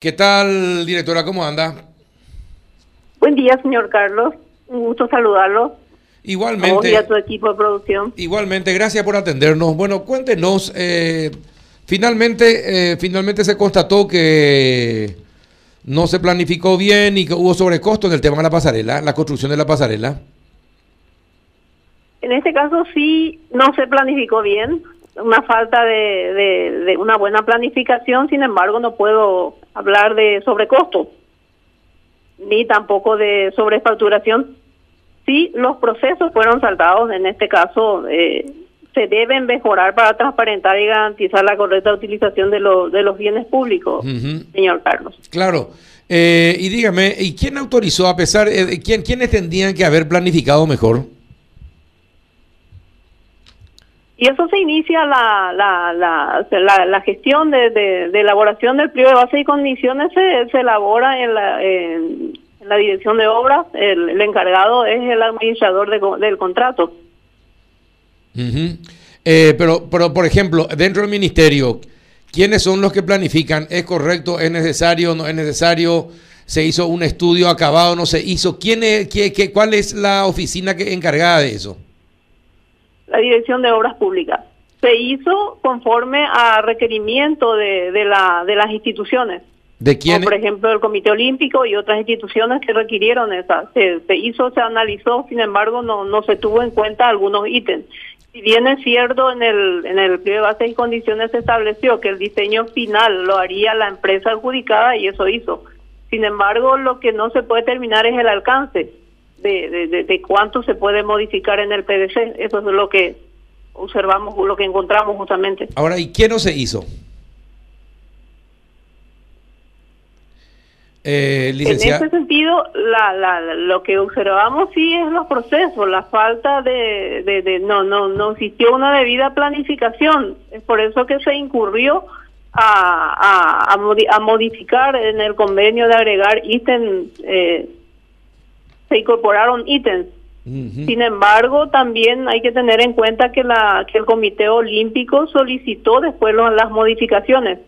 ¿Qué tal, directora? ¿Cómo anda? Buen día, señor Carlos. Un gusto saludarlo. Igualmente. Buen día a tu equipo de producción. Igualmente, gracias por atendernos. Bueno, cuéntenos, eh, finalmente, eh, finalmente se constató que no se planificó bien y que hubo sobrecosto en el tema de la pasarela, la construcción de la pasarela. En este caso sí no se planificó bien, una falta de, de una buena planificación, sin embargo no puedo hablar de sobrecosto, ni tampoco de sobrefacturación. Sí, los procesos fueron saltados, en este caso eh, se deben mejorar para transparentar y garantizar la correcta utilización de, de los bienes públicos, señor Carlos. Claro. Eh, y dígame, ¿y quién autorizó, a pesar, de quién, quiénes tendrían que haber planificado mejor? Y eso se inicia la, la, la, la, gestión de, de, elaboración del pliego de base y condiciones, se, elabora en la, en, la dirección de obras, el, encargado es el administrador del contrato. eh, pero, pero, por ejemplo, dentro del ministerio, ¿quiénes son los que planifican? ¿Es correcto? ¿Es necesario? ¿No es necesario? ¿Se hizo un estudio acabado? ¿No se hizo? ¿Quién es, qué, qué, ¿Cuál es la oficina que encargada de eso? La Dirección de Obras Públicas. Se hizo conforme a requerimiento de, de, la, de las instituciones. ¿De quién? por ejemplo, el Comité Olímpico y otras instituciones que requirieron esa. Se, se, hizo, se analizó, sin embargo, no, no se tuvo en cuenta algunos ítems. Si bien es cierto, en el, en el de bases y condiciones se estableció que el diseño final lo haría la empresa adjudicada y eso hizo. Sin embargo, lo que no se puede terminar es el alcance de, de, cuánto se puede modificar en el PDC. Eso es lo que observamos, lo que encontramos justamente. Ahora, ¿y qué no se hizo? Eh, en ese sentido, la, la, lo que observamos sí es los procesos, la falta de, de, no, no, no existió una debida planificación. Es por eso que se incurrió a, a, a, modificar en el convenio de agregar ítem eh, se incorporaron ítems. Sin embargo, también hay que tener en cuenta que, la, que el Comité Olímpico solicitó después las modificaciones.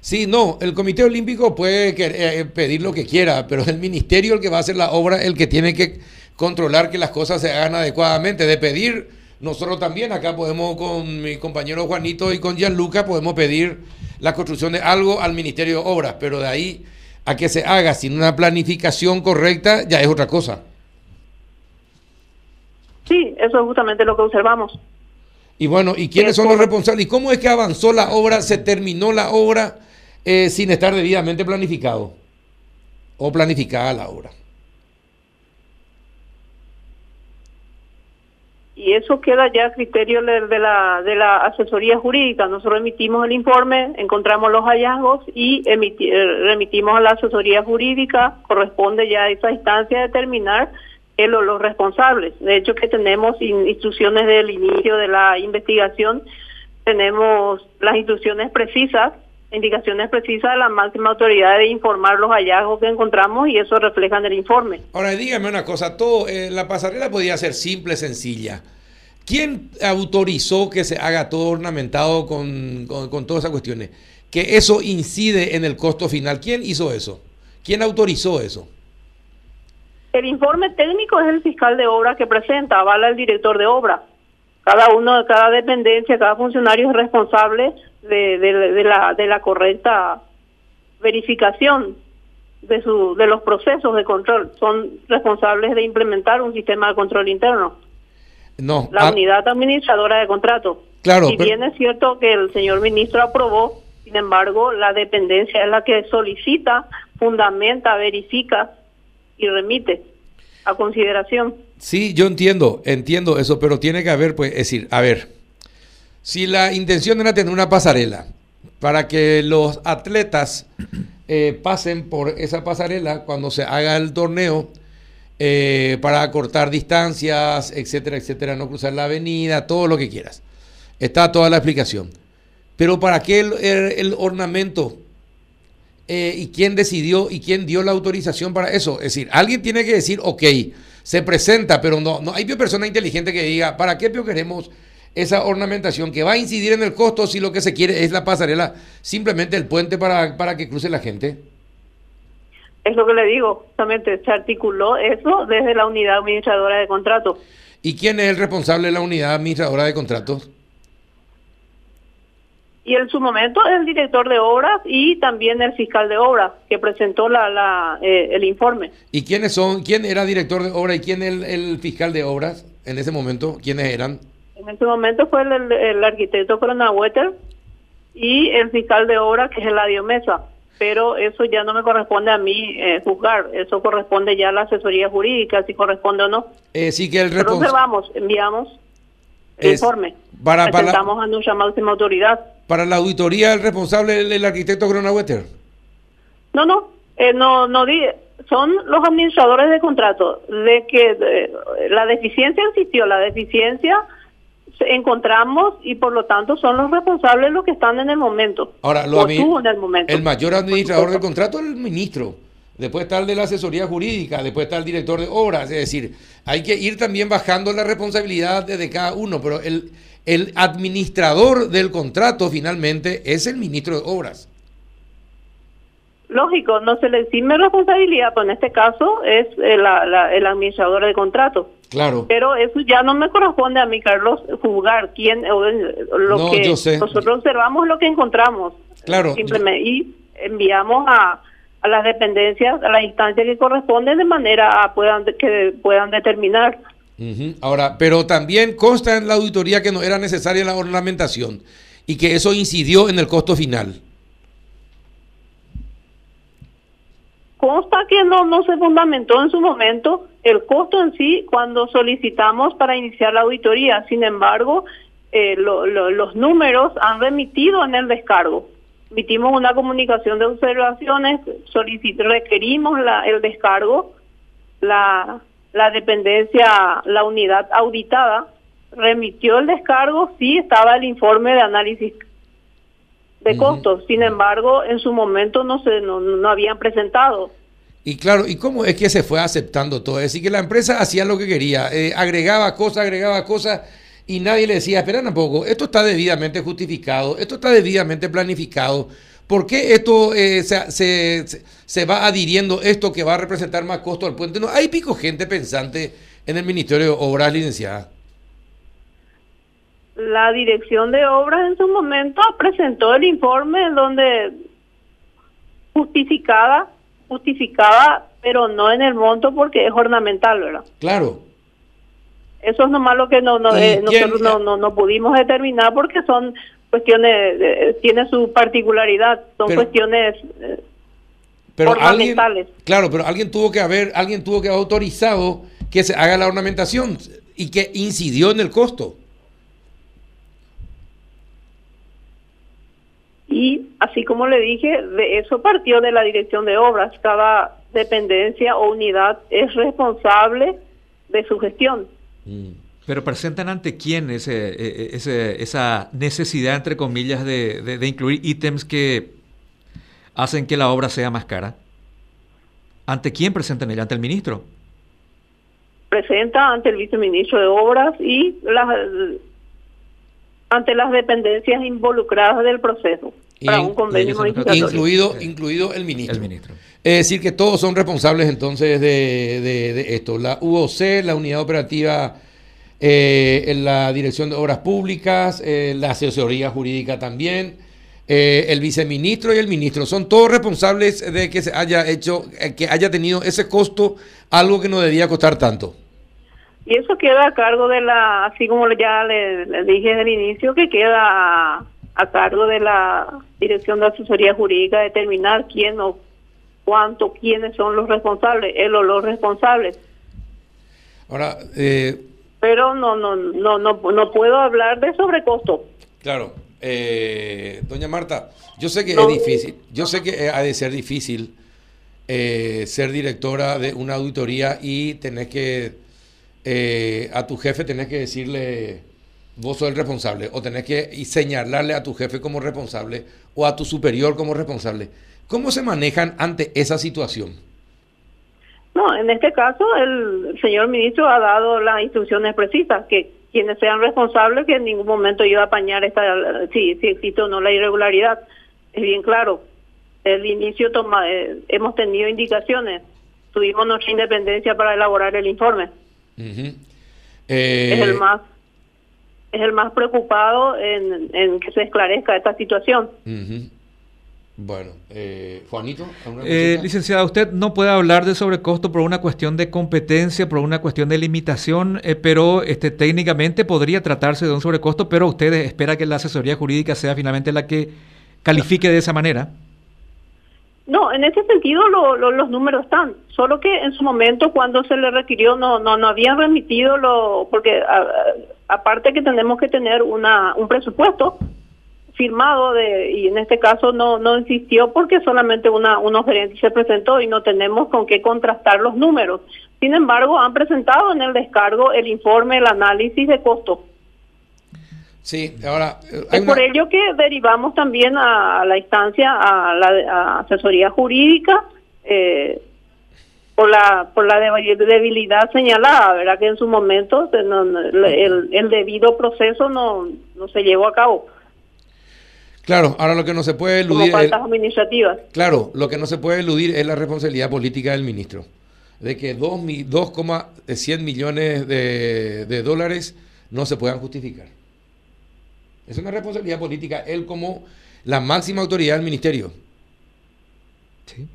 Sí, no, el Comité Olímpico puede eh, pedir lo que quiera, pero es el ministerio el que va a hacer la obra, el que tiene que controlar que las cosas se hagan adecuadamente. De pedir, nosotros también acá podemos, con mi compañero Juanito y con Gianluca, podemos pedir la construcción de algo al Ministerio de Obras, pero de ahí a que se haga sin una planificación correcta, ya es otra cosa. Sí, eso es justamente lo que observamos. Y bueno, ¿y quiénes son los responsables? ¿Y cómo es que avanzó la obra, se terminó la obra eh, sin estar debidamente planificado? O planificada la obra. Y eso queda ya a criterio de la, de la asesoría jurídica. Nosotros emitimos el informe, encontramos los hallazgos y eh, remitimos a la asesoría jurídica, corresponde ya a esa instancia determinar el, los responsables. De hecho que tenemos instrucciones del inicio de la investigación, tenemos las instrucciones precisas indicaciones precisas de la máxima autoridad de informar los hallazgos que encontramos y eso refleja en el informe. Ahora dígame una cosa, todo eh, la pasarela podía ser simple, sencilla. ¿Quién autorizó que se haga todo ornamentado con, con, todas esas cuestiones? Que eso incide en el costo final. ¿Quién hizo eso? ¿Quién autorizó eso? El informe técnico es el fiscal de obra que presenta, avala el director de obra. Cada uno, cada dependencia, cada funcionario es responsable de, de, la, de la correcta verificación de, su, de los procesos de control. Son responsables de implementar un sistema de control interno. No. La ah. unidad administradora de contrato. Claro. Si bien es cierto que el señor ministro aprobó, sin embargo, la dependencia es la que solicita, fundamenta, verifica y remite a consideración. Sí, yo entiendo, entiendo eso, pero tiene que haber, pues, es decir, a ver, si la intención era tener una pasarela para que los atletas eh, pasen por esa pasarela cuando se haga el torneo, eh, para acortar distancias, etcétera, etcétera, no cruzar la avenida, todo lo que quieras. Está toda la explicación. Pero ¿para qué el, ornamento? Eh, ¿Y quién decidió y quién dio la autorización para eso? Es decir, alguien tiene que decir, ok, se presenta, pero no, no hay persona inteligente que diga, ¿para qué queremos esa ornamentación que va a incidir en el costo si lo que se quiere es la pasarela, simplemente el puente para, para que cruce la gente? Es lo que le digo, justamente se articuló eso desde la unidad administradora de contratos. ¿Y quién es el responsable de la unidad administradora de contratos? Y en su momento el director de obras y también el fiscal de obras que presentó la, la eh, el informe. ¿Y quiénes son? ¿Quién era director de obras y quién el, el fiscal de obras en ese momento? ¿Quiénes eran? En ese momento fue el, el arquitecto Wetter y el fiscal de obra, que es Eladio Mesa. Pero eso ya no me corresponde a mí eh, juzgar, eso corresponde ya a la asesoría jurídica, si corresponde o no. Eh, sí que el Pero observamos, enviamos el informe. Para, para a nuestra máxima autoridad. ¿Para la auditoría el responsable el, el arquitecto Wetter? No, no, eh, no, no son los administradores de contrato, de que la deficiencia existió, la deficiencia encontramos y por lo tanto son los responsables los que están en el momento. Ahora, lo en el, momento. el mayor administrador del contrato es el ministro. Después está el de la asesoría jurídica, después está el director de obras. Es decir, hay que ir también bajando la responsabilidad de cada uno, pero el, el administrador del contrato finalmente es el ministro de obras. Lógico, no se le exime responsabilidad, pero en este caso es el, el administrador de contrato. Claro. Pero eso ya no me corresponde a mí, Carlos, juzgar quién lo que nosotros observamos lo que encontramos. Claro. Simplemente y enviamos a, a las dependencias, a las instancias que corresponden de manera a puedan que puedan determinar. Ahora, pero también consta en la auditoría que no era necesaria la ornamentación y que eso incidió en el costo final. Consta que no, no se fundamentó en su momento el costo en sí cuando solicitamos para iniciar la auditoría. Sin embargo, eh, los números han remitido en el descargo. Emitimos una comunicación de observaciones, requerimos la, el descargo, la, la dependencia, la unidad auditada remitió el descargo, sí estaba el informe de análisis de costos. Sin embargo, en su momento no se no, no, habían presentado. Y claro, ¿y cómo es que se fue aceptando todo? Es decir, que la empresa hacía lo que quería, eh, agregaba cosas, agregaba cosas, y nadie le decía, espera un poco, esto está debidamente justificado, esto está debidamente planificado. ¿Por qué esto eh, se, se, se, va adhiriendo esto que va a representar más costo al puente? No, hay pico gente pensante en el Ministerio de Obras, licenciada la dirección de obras en su momento presentó el informe donde justificaba, justificaba, pero no en el monto porque es ornamental, ¿verdad? Claro. Eso es nomás lo que no, no, eh, nosotros no, no, no, pudimos determinar porque son cuestiones, tiene su particularidad, son cuestiones eh, pero claro, pero alguien tuvo que haber, alguien tuvo que haber autorizado que se haga la ornamentación y que incidió en el costo. Y así como le dije, de eso partió de la dirección de obras. Cada dependencia o unidad es responsable de su gestión. Mm. Pero presentan ante quién ese, e, e, ese, esa necesidad, entre comillas, de, de, incluir ítems que hacen que la obra sea más cara. ¿Ante quién presentan ella? ¿Ante el ministro? Presenta ante el viceministro de Obras y las ante las dependencias involucradas del proceso para un convenio incluido incluido el ministro. Es decir, que todos son responsables entonces de, de, esto. La UOC, la Unidad Operativa eh, en la Dirección de Obras Públicas, eh, la Asesoría Jurídica también, eh, el viceministro y el ministro. Son todos responsables de que se haya hecho, que haya tenido ese costo, algo que no debía costar tanto. Y eso queda a cargo de la, así como ya le, dije desde el inicio, que queda a, cargo de la Dirección de Asesoría Jurídica determinar quién o cuánto, quiénes son los responsables, él o los responsables. Ahora, eh, pero no, no, no, no, no puedo hablar de sobrecosto. Claro, eh, doña Marta, yo sé que es difícil, yo sé que ha de ser difícil eh, ser directora de una auditoría y tener que eh, a tu jefe tenés que decirle, vos sos el responsable, o tenés que señalarle a tu jefe como responsable, o a tu superior como responsable. ¿Cómo se manejan ante esa situación? No, en este caso el señor ministro ha dado las instrucciones precisas, que quienes sean responsables que en ningún momento iba a apañar esta si, si existe o no la irregularidad. Es bien claro. el inicio toma, eh, hemos tenido indicaciones. Tuvimos nuestra independencia para elaborar el informe. es el más es el más preocupado en, que se esclarezca esta situación. Bueno, eh, Juanito. Eh, licenciada, usted no puede hablar de sobrecosto por una cuestión de competencia, por una cuestión de limitación, eh, pero este, técnicamente podría tratarse de un sobrecosto, pero usted espera que la asesoría jurídica sea finalmente la que califique de esa manera. No, en ese sentido los números están, solo que en su momento cuando se le requirió no no no habían remitido lo porque aparte que tenemos que tener una un presupuesto firmado de y en este caso no no insistió porque solamente una un gerente se presentó y no tenemos con qué contrastar los números. Sin embargo, han presentado en el descargo el informe, el análisis de costo. Sí, ahora... Eh, es por ello que derivamos también a, la instancia, a la asesoría jurídica, eh, por la por la debilidad señalada, ¿verdad? Que en su momento el, el debido proceso no, no se llevó a cabo. Claro, ahora lo que no se puede eludir. Como faltas administrativas. Claro, lo que no se puede eludir es la responsabilidad política del ministro. De que 2,100 millones de, de dólares no se puedan justificar. Es una responsabilidad política, él como la máxima autoridad del ministerio. Sí,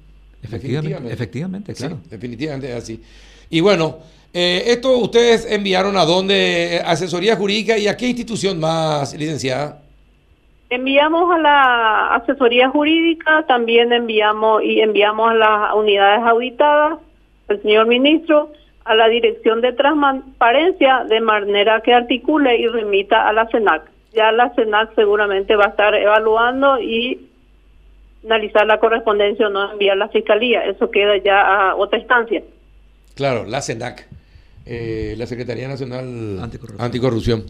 efectivamente, efectivamente, claro. definitivamente es así. Y bueno, eh, esto ustedes enviaron a dónde, asesoría jurídica y a qué institución más, licenciada. Enviamos a la asesoría jurídica, también enviamos y enviamos a las unidades auditadas, el señor ministro, a la dirección de transparencia de manera que articule y remita a la CENAC. Ya la CENAC seguramente va a estar evaluando y analizar la correspondencia o no enviar a la fiscalía. Eso queda ya a otra instancia. Claro, la CENAC, eh, la Secretaría Nacional Anticorrupción.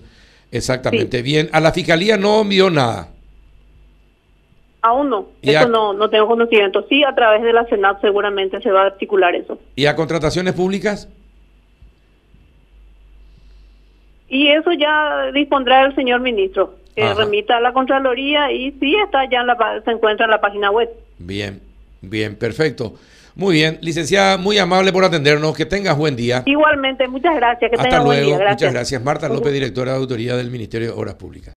Exactamente. Bien, a la fiscalía no envió nada. Aún no, eso no, no tengo conocimiento. Sí, a través de la Senat seguramente se va a articular eso. ¿Y a contrataciones públicas? Y eso ya dispondrá el señor ministro, que remita a la Contraloría y sí está ya en la, se encuentra en la página web. Bien, bien, perfecto. Muy bien, licenciada, muy amable por atendernos. Que tengas buen día. Igualmente, muchas gracias. Que Hasta luego. Buen día. Muchas gracias. Marta López, directora de Autoridad del Ministerio de Obras Públicas.